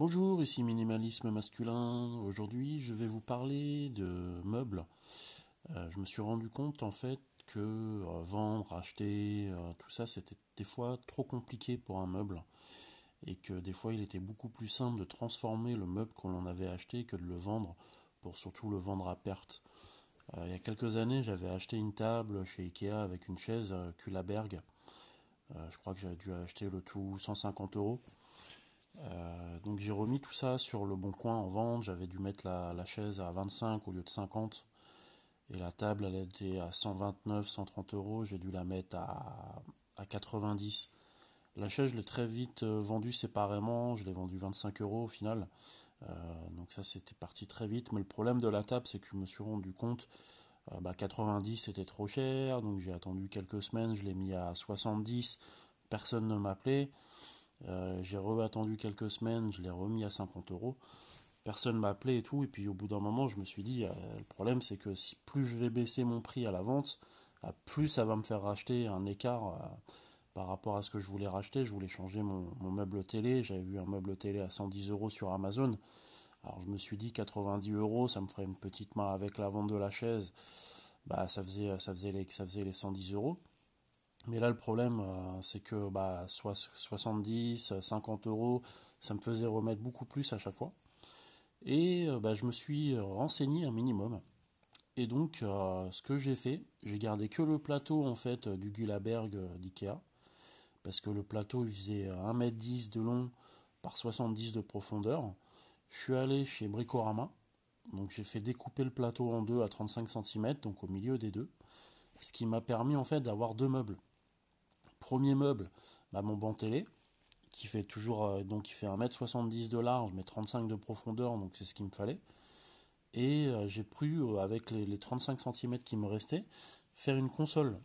Bonjour, ici Minimalisme Masculin. Aujourd'hui, je vais vous parler de meubles. Euh, je me suis rendu compte en fait que euh, vendre, acheter, euh, tout ça, c'était des fois trop compliqué pour un meuble. Et que des fois, il était beaucoup plus simple de transformer le meuble qu'on avait acheté que de le vendre, pour surtout le vendre à perte. il y a quelques années, j'avais acheté une table chez Ikea avec une chaise Kulaberg. je crois que j'avais dû acheter le tout 150 euros. Euh, donc j'ai remis tout ça sur le bon coin en vente. J'avais dû mettre la, chaise à 25 au lieu de 50. Et la table, elle était à 129, 130 euros. J'ai dû la mettre à, 90. La chaise, je l'ai très vite euh, vendue séparément. Je l'ai vendue 25 euros au final. Euh, donc ça, c'était parti très vite. Mais le problème de la table, c'est que je me suis rendu compte, bah, 90 c'était trop cher. Donc j'ai attendu quelques semaines. Je l'ai mis à 70. Personne ne m'appelait. Euh, j'ai re-attendu quelques semaines, je l'ai remis à 50 euros. Personne m'a appelé et tout. Et puis au bout d'un moment, je me suis dit, euh, le problème c'est que si plus je vais baisser mon prix à la vente, euh, plus ça va me faire racheter un écart par rapport à ce que je voulais racheter. Je voulais changer mon, meuble télé. J'avais vu un meuble télé à 110 euros sur Amazon. Alors je me suis dit 90 euros, ça me ferait une petite main avec la vente de la chaise. Bah ça faisait ça faisait les ça faisait les 110 euros. Mais là, le problème, euh, c'est que bah, 70, 50 euros, ça me faisait remettre beaucoup plus à chaque fois. Et euh, bah, je me suis renseigné un minimum. Et donc, euh, ce que j'ai fait, j'ai gardé que le plateau en fait du Gulaberg d'IKEA. Parce que le plateau, il faisait 1m10 de long par 70 de profondeur. Je suis allé chez Bricorama. Donc, j'ai fait découper le plateau en deux à 35 cm, donc au milieu des deux. Ce qui m'a permis en fait d'avoir deux meubles. Premier meuble, bah, mon banc télé, qui fait toujours euh, donc il fait 1m70 de large mais 35 de profondeur, donc c'est ce qu'il me fallait. Et euh, j'ai pu, euh, avec les, 35 cm qui me restaient, faire une console.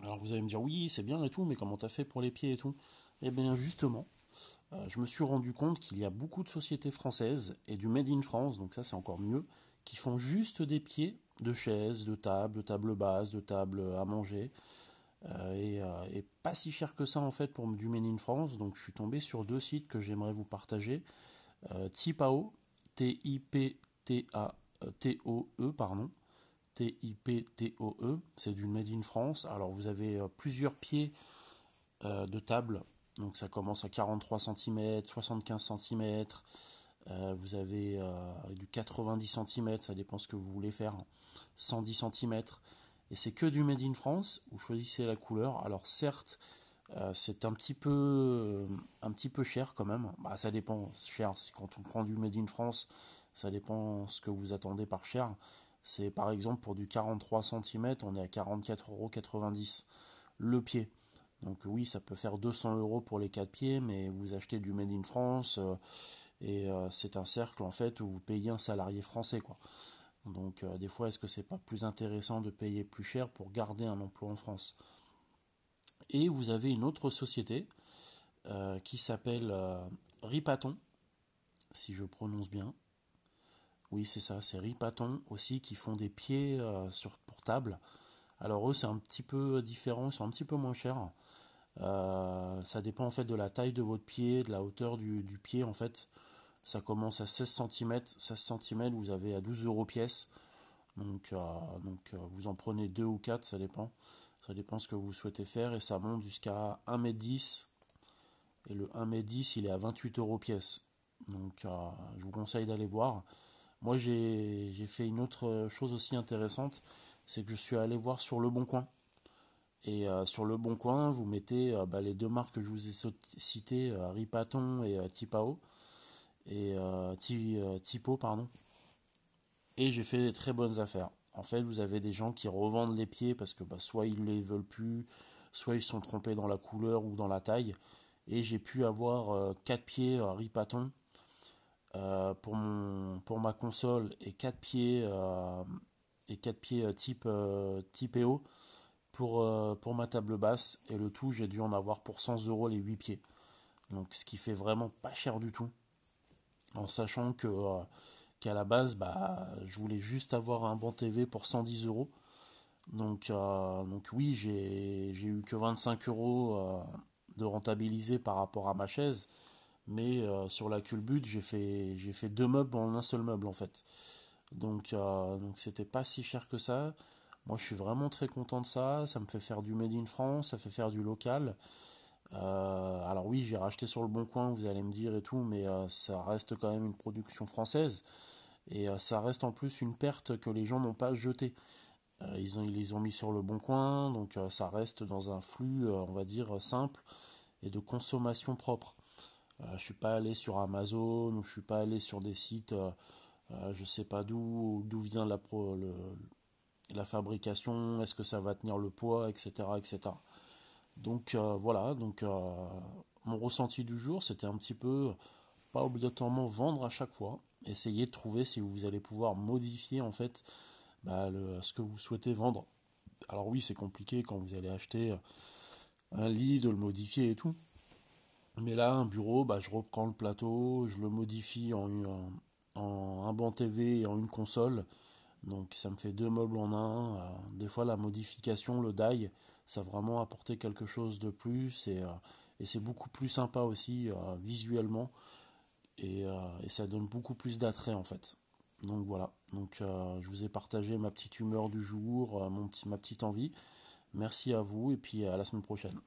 Alors vous allez me dire oui c'est bien et tout, mais comment t'as fait pour les pieds et tout? Eh bien justement, je me suis rendu compte qu'il y a beaucoup de sociétés françaises et du Made in France, donc ça c'est encore mieux, qui font juste des pieds de chaises, de tables, de tables basses, de tables à manger, euh, euh, et, pas si cher que ça en fait pour du Made in France. Donc je suis tombé sur deux sites que j'aimerais vous partager. Euh, Tipao, T-I-P-T-A-T-O-E, pardon. T-I-P-T-O-E, c'est du Made in France. Alors vous avez plusieurs pieds de table. Donc ça commence à 43 cm, 75 cm. vous avez du 90 cm, ça dépend ce que vous voulez faire. 110 cm. Et c'est que du Made in France, vous choisissez la couleur. Alors certes, euh, c'est un petit peu euh, un petit peu cher quand même. Bah, ça dépend, cher. Quand on prend du Made in France, ça dépend ce que vous attendez par cher. C'est par exemple pour du 43 cm, on est à 44,90 euros le pied. Donc oui, ça peut faire 200 euros pour les 4 pieds, mais vous achetez du Made in France euh, et c'est un cercle en fait où vous payez un salarié français quoi. Donc euh, des fois, est-ce que c'est pas plus intéressant de payer plus cher pour garder un emploi en France? Et vous avez une autre société euh, qui s'appelle euh, Ripaton, si je prononce bien. Oui, c'est ça, c'est Ripaton aussi qui font des pieds sur portable. Alors eux, c'est un petit peu différent, ils sont un petit peu moins chers. ça dépend en fait de la taille de votre pied, de la hauteur du pied en fait. Ça commence à 16 cm. 16 cm, vous avez à 12 euros pièce. Donc, euh, donc euh, vous en prenez 2 ou 4, ça dépend. Ça dépend ce que vous souhaitez faire. Et ça monte jusqu'à 1m10. Et le 1m10, il est à 28 euros pièce. Donc euh, je vous conseille d'aller voir. Moi, j'ai fait une autre chose aussi intéressante. C'est que je suis allé voir sur Le Bon Coin. Et sur Le Bon Coin, vous mettez bah, les deux marques que je vous ai citées, Ripaton et Tipao et euh, euh, typo pardon. Et j'ai fait des très bonnes affaires. En fait, vous avez des gens qui revendent les pieds parce que bah, soit ils les veulent plus, soit ils sont trompés dans la couleur ou dans la taille. Et j'ai pu avoir 4 euh, pieds Ripaton pour, mon, pour ma console et 4 pieds, et 4 pieds type, type EO pour, pour ma table basse. Et le tout, j'ai dû en avoir pour 100 euros les 8 pieds. Donc ce qui fait vraiment pas cher du tout en sachant que euh, qu'à la base, bah, je voulais juste avoir un bon TV pour 110 euros. Donc, euh, donc oui, j'ai eu que 25 euros euh, de rentabiliser par rapport à ma chaise. mais sur la culbute, j'ai fait, j'ai fait deux meubles en un seul meuble en fait. Donc, donc c'était pas si cher que ça. Moi, je suis vraiment très content de ça. Ça me fait faire du made in France, ça fait faire du local. Alors oui, j'ai racheté sur le bon coin, vous allez me dire et tout, mais ça reste quand même une production française. Et ça reste en plus une perte que les gens n'ont pas jetée. Euh, ils, les ont mis sur le bon coin, donc euh, ça reste dans un flux, euh, on va dire, simple et de consommation propre. je suis pas allé sur Amazon ou je suis pas allé sur des sites, je sais pas d'où d'où vient la, la fabrication, est-ce que ça va tenir le poids, etc. etc. Donc voilà, donc mon ressenti du jour, c'était un petit peu pas obligatoirement vendre à chaque fois, essayer de trouver si vous allez pouvoir modifier en fait bah, ce que vous souhaitez vendre. Alors oui, c'est compliqué quand vous allez acheter un lit, de le modifier et tout. Mais là, un bureau, bah, je reprends le plateau, je le modifie en, en, un banc TV et en une console. Donc ça me fait deux meubles en un. Euh, des fois, la modification, le die, ça a vraiment apporté quelque chose de plus. Et, euh, c'est beaucoup plus sympa aussi euh, visuellement. Et, et, ça donne beaucoup plus d'attrait en fait. Donc voilà, donc euh, je vous ai partagé ma petite humeur du jour, euh, ma petite envie. Merci à vous et puis à la semaine prochaine.